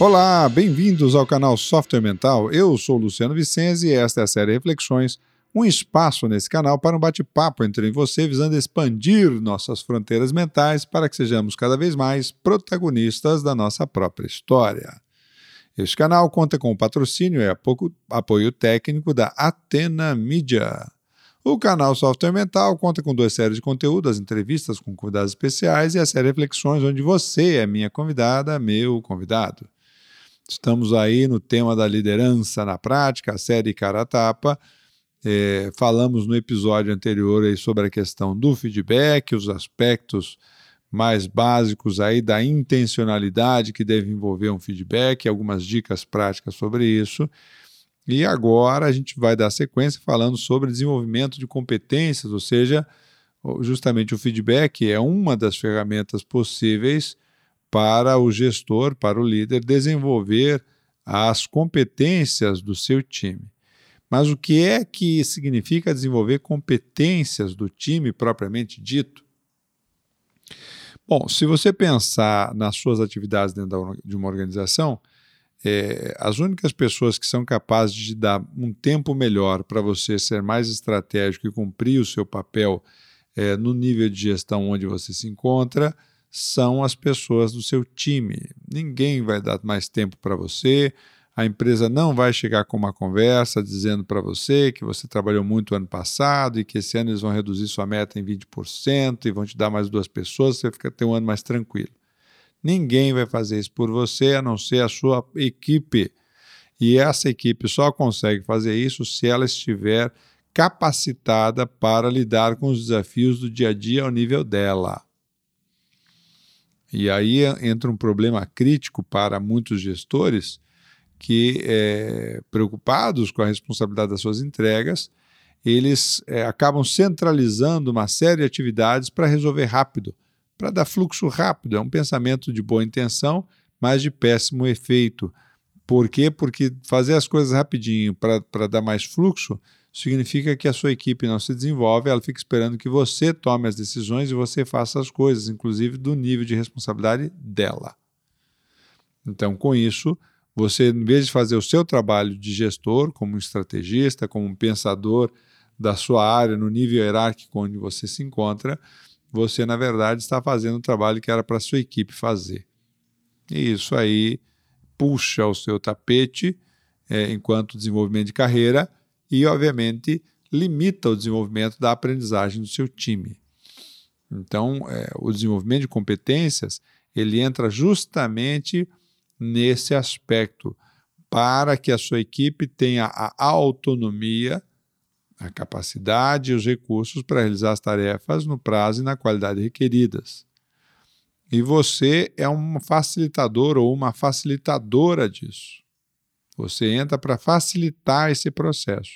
Olá, bem-vindos ao canal Software Mental. Eu sou Luciano Vicenzi e esta é a série Reflexões, um espaço nesse canal para um bate-papo entre você visando expandir nossas fronteiras mentais para que sejamos cada vez mais protagonistas da nossa própria história. Este canal conta com o patrocínio e apoio técnico da Atena Media. O canal Software Mental conta com duas séries de conteúdo, as entrevistas com convidados especiais e a série Reflexões, onde você é minha convidada, meu convidado. Estamos aí no tema da liderança na prática, a série Cara Tapa. É, falamos no episódio anterior aí sobre a questão do feedback, os aspectos mais básicos aí da intencionalidade que deve envolver um feedback, algumas dicas práticas sobre isso. E agora a gente vai dar sequência falando sobre desenvolvimento de competências, ou seja, justamente o feedback é uma das ferramentas possíveis para o gestor, para o líder, desenvolver as competências do seu time. Mas o que é que significa desenvolver competências do time propriamente dito? Bom, se você pensar nas suas atividades dentro de uma organização, é, as únicas pessoas que são capazes de dar um tempo melhor para você ser mais estratégico e cumprir o seu papel é, no nível de gestão onde você se encontra são as pessoas do seu time. Ninguém vai dar mais tempo para você, a empresa não vai chegar com uma conversa dizendo para você que você trabalhou muito ano passado e que esse ano eles vão reduzir sua meta em 20% e vão te dar mais duas pessoas, você fica ter um ano mais tranquilo. Ninguém vai fazer isso por você a não ser a sua equipe. E essa equipe só consegue fazer isso se ela estiver capacitada para lidar com os desafios do dia a dia ao nível dela. E aí entra um problema crítico para muitos gestores que, é, preocupados com a responsabilidade das suas entregas, eles é, acabam centralizando uma série de atividades para resolver rápido, para dar fluxo rápido. É um pensamento de boa intenção, mas de péssimo efeito. Por quê? Porque fazer as coisas rapidinho para dar mais fluxo significa que a sua equipe não se desenvolve, ela fica esperando que você tome as decisões e você faça as coisas, inclusive do nível de responsabilidade dela. Então, com isso, você, em vez de fazer o seu trabalho de gestor, como estrategista, como um pensador da sua área no nível hierárquico onde você se encontra, você, na verdade, está fazendo o trabalho que era para a sua equipe fazer. E isso aí puxa o seu tapete é, enquanto desenvolvimento de carreira e, obviamente, limita o desenvolvimento da aprendizagem do seu time. Então, é, o desenvolvimento de competências ele entra justamente nesse aspecto para que a sua equipe tenha a autonomia, a capacidade e os recursos para realizar as tarefas no prazo e na qualidade requeridas. E você é um facilitador ou uma facilitadora disso. Você entra para facilitar esse processo.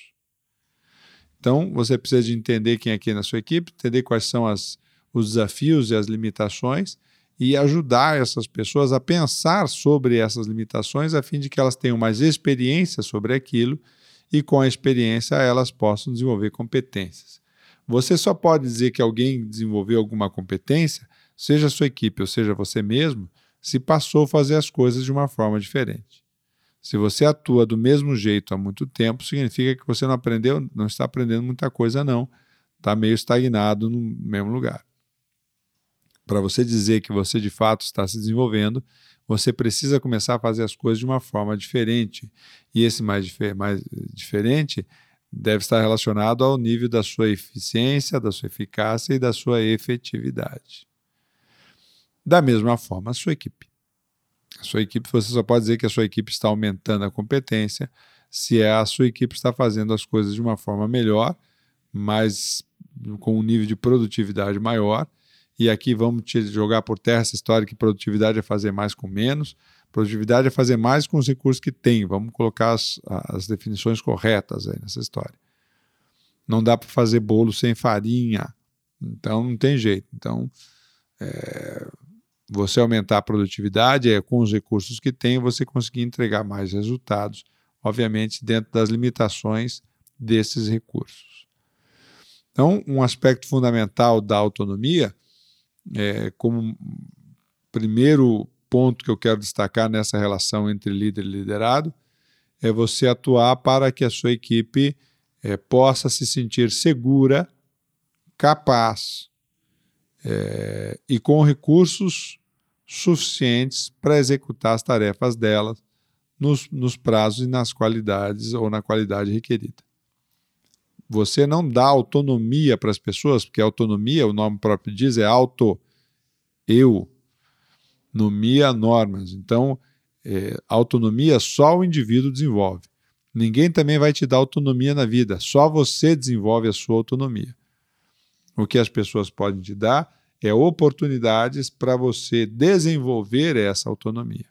Então, você precisa de entender quem é quem na sua equipe, entender quais são as, os desafios e as limitações e ajudar essas pessoas a pensar sobre essas limitações a fim de que elas tenham mais experiência sobre aquilo e com a experiência elas possam desenvolver competências. Você só pode dizer que alguém desenvolveu alguma competência, seja a sua equipe ou seja você mesmo, se passou a fazer as coisas de uma forma diferente. Se você atua do mesmo jeito há muito tempo, significa que você não aprendeu, não está aprendendo muita coisa, não. Está meio estagnado no mesmo lugar. Para você dizer que você de fato está se desenvolvendo, você precisa começar a fazer as coisas de uma forma diferente. E esse mais, dif mais diferente deve estar relacionado ao nível da sua eficiência, da sua eficácia e da sua efetividade. Da mesma forma, a sua equipe. A sua equipe, você só pode dizer que a sua equipe está aumentando a competência se é a sua equipe está fazendo as coisas de uma forma melhor, mas com um nível de produtividade maior. E aqui vamos jogar por terra essa história que produtividade é fazer mais com menos. Produtividade é fazer mais com os recursos que tem. Vamos colocar as, as definições corretas aí nessa história. Não dá para fazer bolo sem farinha. Então não tem jeito. Então, é, você aumentar a produtividade é com os recursos que tem você conseguir entregar mais resultados, obviamente dentro das limitações desses recursos. Então, um aspecto fundamental da autonomia, é, como primeiro ponto que eu quero destacar nessa relação entre líder e liderado é você atuar para que a sua equipe é, possa se sentir segura, capaz é, e com recursos suficientes para executar as tarefas delas nos, nos prazos e nas qualidades ou na qualidade requerida. Você não dá autonomia para as pessoas, porque autonomia, o nome próprio diz, é auto, eu, nomia normas. Então, é, autonomia só o indivíduo desenvolve. Ninguém também vai te dar autonomia na vida, só você desenvolve a sua autonomia. O que as pessoas podem te dar é oportunidades para você desenvolver essa autonomia.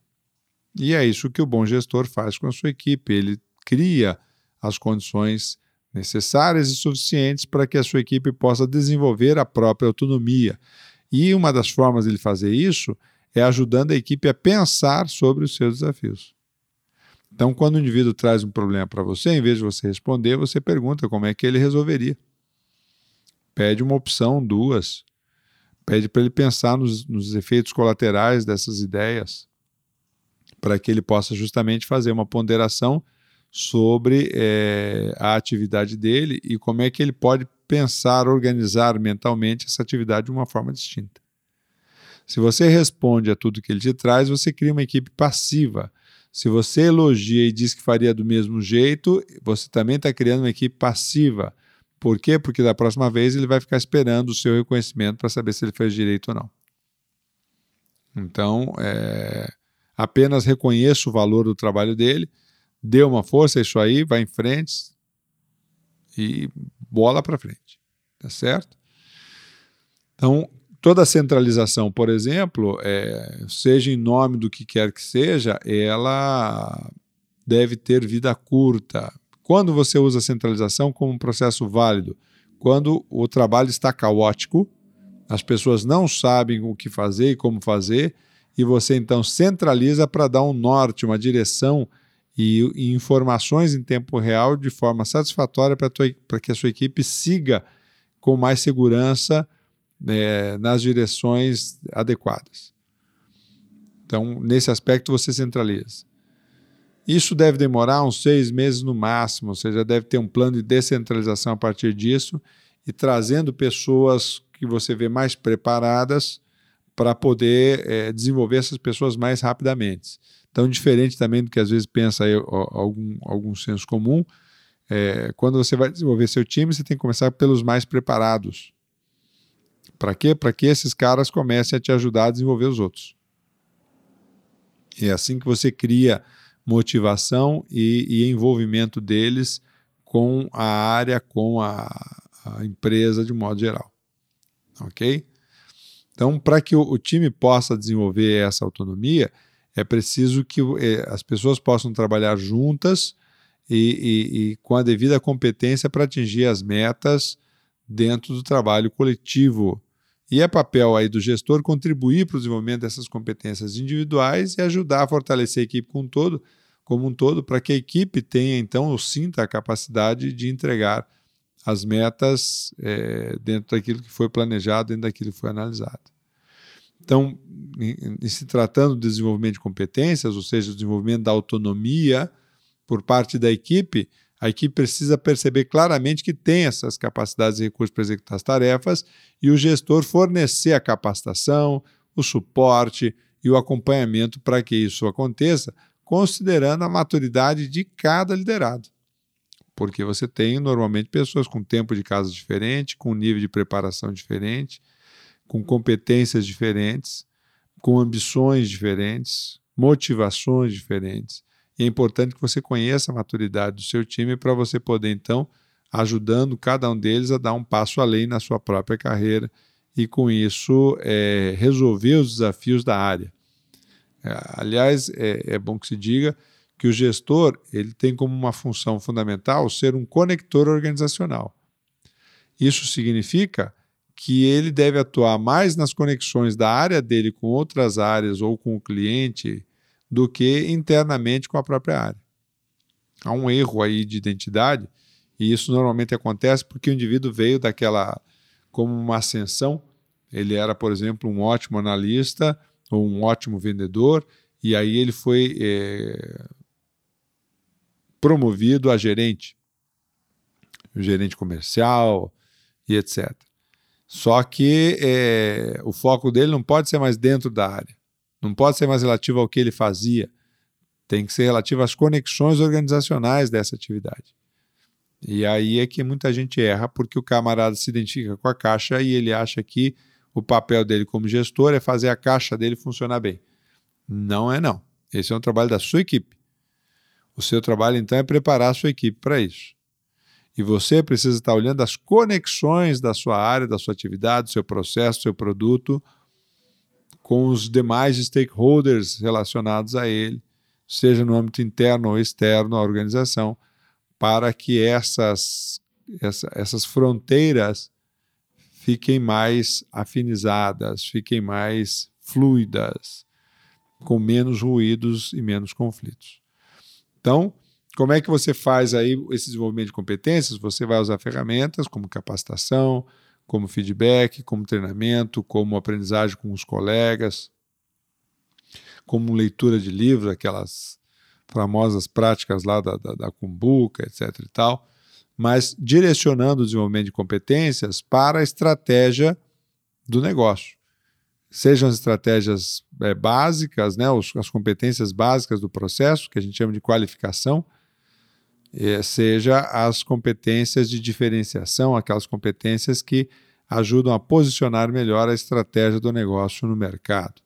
E é isso que o bom gestor faz com a sua equipe. Ele cria as condições necessárias e suficientes para que a sua equipe possa desenvolver a própria autonomia. E uma das formas de ele fazer isso é ajudando a equipe a pensar sobre os seus desafios. Então, quando o indivíduo traz um problema para você, em vez de você responder, você pergunta como é que ele resolveria. Pede uma opção, duas. Pede para ele pensar nos, nos efeitos colaterais dessas ideias, para que ele possa justamente fazer uma ponderação sobre é, a atividade dele e como é que ele pode pensar, organizar mentalmente essa atividade de uma forma distinta. Se você responde a tudo que ele te traz, você cria uma equipe passiva. Se você elogia e diz que faria do mesmo jeito, você também está criando uma equipe passiva. Por quê? Porque da próxima vez ele vai ficar esperando o seu reconhecimento para saber se ele fez direito ou não. Então, é, apenas reconheça o valor do trabalho dele, dê uma força, é isso aí, vai em frente e bola para frente. Tá certo? Então, toda centralização, por exemplo, é, seja em nome do que quer que seja, ela deve ter vida curta. Quando você usa a centralização como um processo válido? Quando o trabalho está caótico, as pessoas não sabem o que fazer e como fazer, e você então centraliza para dar um norte, uma direção e, e, informações em tempo real de forma satisfatória para que a sua equipe siga com mais segurança é, nas direções adequadas. Então, nesse aspecto, você centraliza. Isso deve demorar uns seis meses no máximo, você já deve ter um plano de descentralização a partir disso e trazendo pessoas que você vê mais preparadas para poder é, desenvolver essas pessoas mais rapidamente. Então, diferente também do que às vezes pensa aí, algum, algum senso comum, é, quando você vai desenvolver seu time, você tem que começar pelos mais preparados. Para quê? Para que esses caras comecem a te ajudar a desenvolver os outros. E é assim que você cria motivação e, e envolvimento deles com a área, com a, a, empresa de modo geral. Ok? Então, para que o, o, time possa desenvolver essa autonomia, é preciso que é, as pessoas possam trabalhar juntas e, e, e com a devida competência para atingir as metas dentro do trabalho coletivo e é papel aí do gestor contribuir para o desenvolvimento dessas competências individuais e ajudar a fortalecer a equipe como um todo, como um todo, para que a equipe tenha então ou sinta a capacidade de entregar as metas é, dentro daquilo que foi planejado, dentro daquilo que foi analisado. Então, em, em se tratando do desenvolvimento de competências, ou seja, o desenvolvimento da autonomia por parte da equipe, a equipe precisa perceber claramente que tem essas capacidades e recursos para executar as tarefas e o gestor fornecer a capacitação, o suporte e o acompanhamento para que isso aconteça, considerando a maturidade de cada liderado. Porque você tem normalmente pessoas com tempo de casa diferente, com nível de preparação diferente, com competências diferentes, com ambições diferentes, motivações diferentes. E é importante que você conheça a maturidade do seu time para você poder, então, ajudando cada um deles a dar um passo além na sua própria carreira e, com isso, é, resolver os desafios da área. É, aliás, é, é bom que se diga que o gestor ele tem como uma função fundamental ser um conector organizacional. Isso significa que ele deve atuar mais nas conexões da área dele com outras áreas ou com o cliente do que internamente com a própria área. Há um erro aí de identidade, e isso normalmente acontece porque o indivíduo veio daquela como uma ascensão. Ele era, por exemplo, um ótimo analista ou um ótimo vendedor, e aí ele foi é, promovido a gerente, gerente comercial e etc. Só que é, o foco dele não pode ser mais dentro da área, não pode ser mais relativo ao que ele fazia, tem que ser relativo às conexões organizacionais dessa atividade. E aí é que muita gente erra porque o camarada se identifica com a caixa e ele acha que o papel dele como gestor é fazer a caixa dele funcionar bem. Não é não. Esse é um trabalho da sua equipe. O seu trabalho então é preparar a sua equipe para isso. E você precisa estar olhando as conexões da sua área, da sua atividade, do seu processo, do seu produto com os demais stakeholders relacionados a ele, seja no âmbito interno ou externo à organização, para que essas, essa, essas fronteiras fiquem mais afinizadas, fiquem mais fluidas, com menos ruídos e menos conflitos. Então, como é que você faz aí esse desenvolvimento de competências? Você vai usar ferramentas como capacitação, como feedback, como treinamento, como aprendizagem com os colegas, como leitura de livros, aquelas famosas práticas lá da, da, da etc. e tal, mas direcionando o desenvolvimento de competências para a estratégia do negócio. Sejam as estratégias é, básicas, né, os, as competências básicas do processo, que a gente chama de qualificação, seja as competências de diferenciação, aquelas competências que ajudam a posicionar melhor a estratégia do negócio no mercado.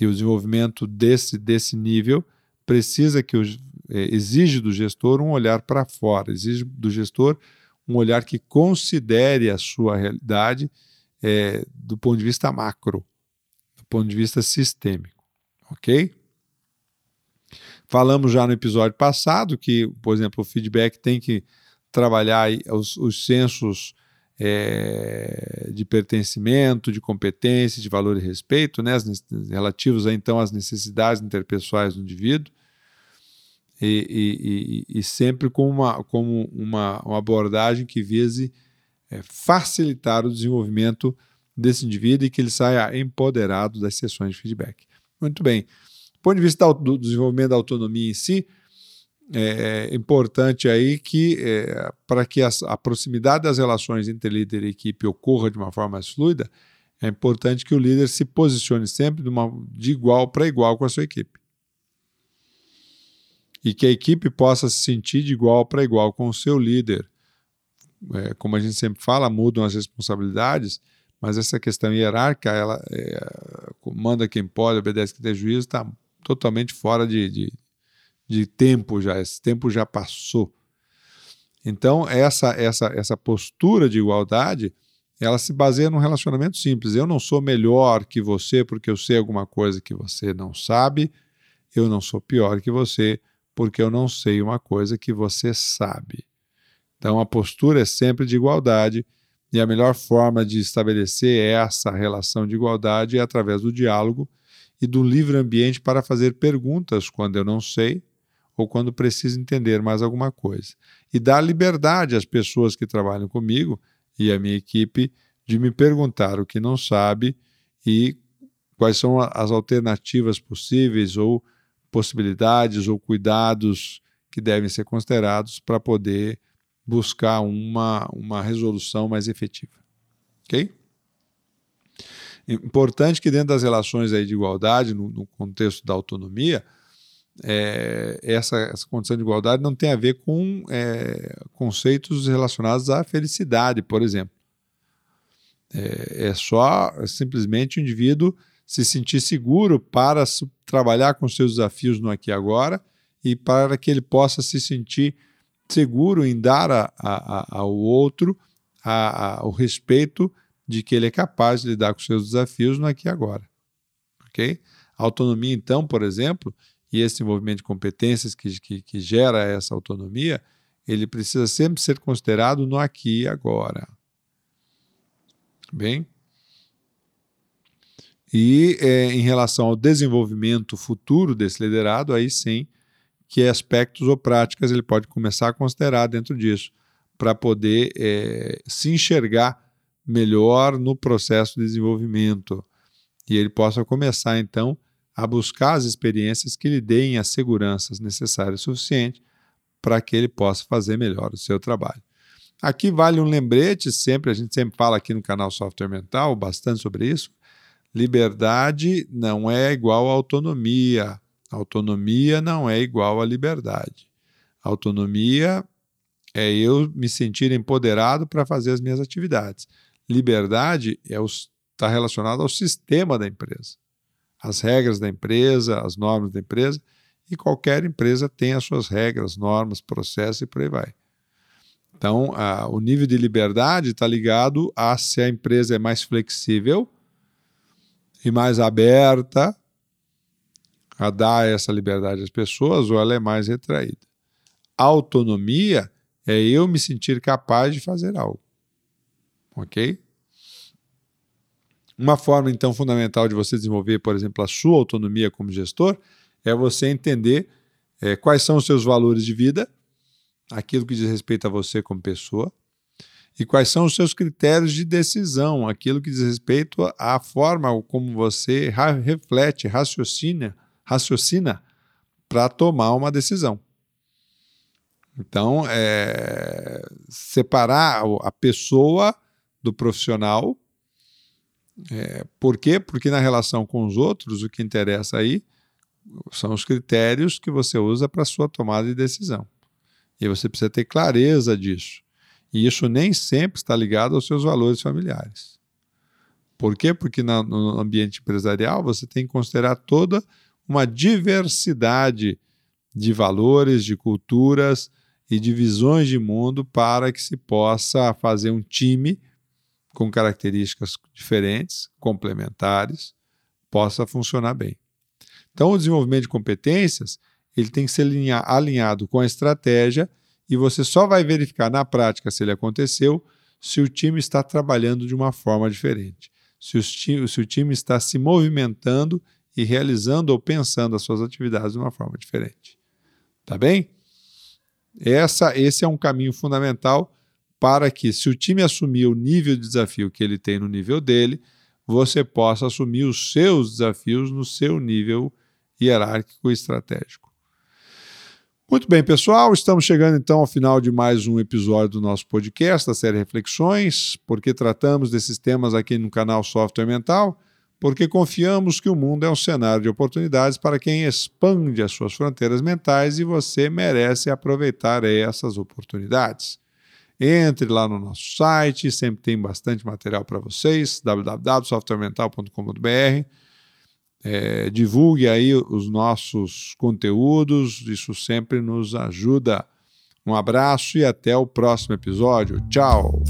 E o desenvolvimento desse, desse nível precisa que o, é, exige do gestor um olhar para fora, exige do gestor um olhar que considere a sua realidade é, do ponto de vista macro, do ponto de vista sistêmico, ok? Falamos já no episódio passado que, por exemplo, o feedback tem que trabalhar os, os é, de pertencimento, de competência, de valor e respeito, né, relativos a, então às necessidades interpessoais do indivíduo, e, e, e, sempre com uma, com uma, uma abordagem que vise é, facilitar o desenvolvimento desse indivíduo e que ele saia empoderado das sessões de feedback. Muito bem. Do ponto de vista do desenvolvimento da autonomia em si, é, é importante aí que, é, para que a, proximidade das relações entre líder e equipe ocorra de uma forma mais fluida, é importante que o líder se posicione sempre de, uma, de igual para igual com a sua equipe e que a equipe possa se sentir de igual para igual com o seu líder. É, como a gente sempre fala, mudam as responsabilidades, mas essa questão hierárquica, ela é, manda quem pode, obedece quem tem juízo, está totalmente fora de, de, de tempo já, esse tempo já passou. Então, essa, essa, essa postura de igualdade, ela se baseia num relacionamento simples. Eu não sou melhor que você porque eu sei alguma coisa que você não sabe, eu não sou pior que você porque eu não sei uma coisa que você sabe. Então a postura é sempre de igualdade e a melhor forma de estabelecer essa relação de igualdade é através do diálogo e do livre ambiente para fazer perguntas quando eu não sei ou quando preciso entender mais alguma coisa. E dar liberdade às pessoas que trabalham comigo e à minha equipe de me perguntar o que não sabe e quais são as alternativas possíveis ou possibilidades ou cuidados que devem ser considerados para poder buscar uma, uma resolução mais efetiva. Ok? Importante que dentro das relações aí de igualdade, no, no contexto da autonomia, é, essa, essa, condição de igualdade não tem a ver com é, conceitos relacionados à felicidade, por exemplo. É, é só simplesmente o indivíduo se sentir seguro para trabalhar com seus desafios no aqui e agora e para que ele possa se sentir seguro em dar a, a, ao outro a, o respeito de que ele é capaz de lidar com seus desafios no aqui e agora. Ok? A autonomia, então, por exemplo, e esse desenvolvimento de competências que, que, que gera essa autonomia, ele precisa sempre ser considerado no aqui e agora. Bem? E é, em relação ao desenvolvimento futuro desse liderado, aí sim, que aspectos ou práticas ele pode começar a considerar dentro disso, para poder é, se enxergar melhor no processo de desenvolvimento e ele possa começar então a buscar as experiências que lhe deem as seguranças necessárias e suficientes para que ele possa fazer melhor o seu trabalho. Aqui vale um lembrete, sempre a gente sempre fala aqui no canal Software Mental bastante sobre isso. Liberdade não é igual a autonomia. Autonomia não é igual a liberdade. Autonomia é eu me sentir empoderado para fazer as minhas atividades. Liberdade é está relacionado ao sistema da empresa, as regras da empresa, as normas da empresa, e qualquer empresa tem as suas regras, normas, processos e por aí vai. Então, a, o nível de liberdade está ligado a se a empresa é mais flexível e mais aberta a dar essa liberdade às pessoas ou ela é mais retraída. Autonomia é eu me sentir capaz de fazer algo. Ok? Uma forma, então, fundamental de você desenvolver, por exemplo, a sua autonomia como gestor é você entender é, quais são os seus valores de vida, aquilo que diz respeito a você como pessoa, e quais são os seus critérios de decisão, aquilo que diz respeito à forma como você reflete, raciocina, raciocina para tomar uma decisão. Então, é, separar a pessoa do profissional é, por quê? Porque na relação com os outros, o que interessa aí são os critérios que você usa para sua tomada de decisão. E você precisa ter clareza disso. E isso nem sempre está ligado aos seus valores familiares. Por quê? Porque na, no ambiente empresarial você tem que considerar toda uma diversidade de valores, de culturas e de visões de mundo para que se possa fazer um time com características diferentes, complementares, possa funcionar bem. Então, o desenvolvimento de competências ele tem que ser alinhado com a estratégia e você só vai verificar na prática se ele aconteceu se o time está trabalhando de uma forma diferente, se, se o time está se movimentando e realizando ou pensando as suas atividades de uma forma diferente. Tá bem? Essa, esse é um caminho fundamental para que, se o time assumir o nível de desafio que ele tem no nível dele, você possa assumir os seus desafios no seu nível hierárquico e estratégico. Muito bem, pessoal, estamos chegando então ao final de mais um episódio do nosso podcast, da série Reflexões, porque tratamos desses temas aqui no canal Software Mental, porque confiamos que o mundo é um cenário de oportunidades para quem expande as suas fronteiras mentais e você merece aproveitar essas oportunidades. Entre lá no nosso site, sempre tem bastante material para vocês, www.softwaremental.com.br. É, divulgue aí os nossos conteúdos, isso sempre nos ajuda. Um abraço e até o próximo episódio. Tchau!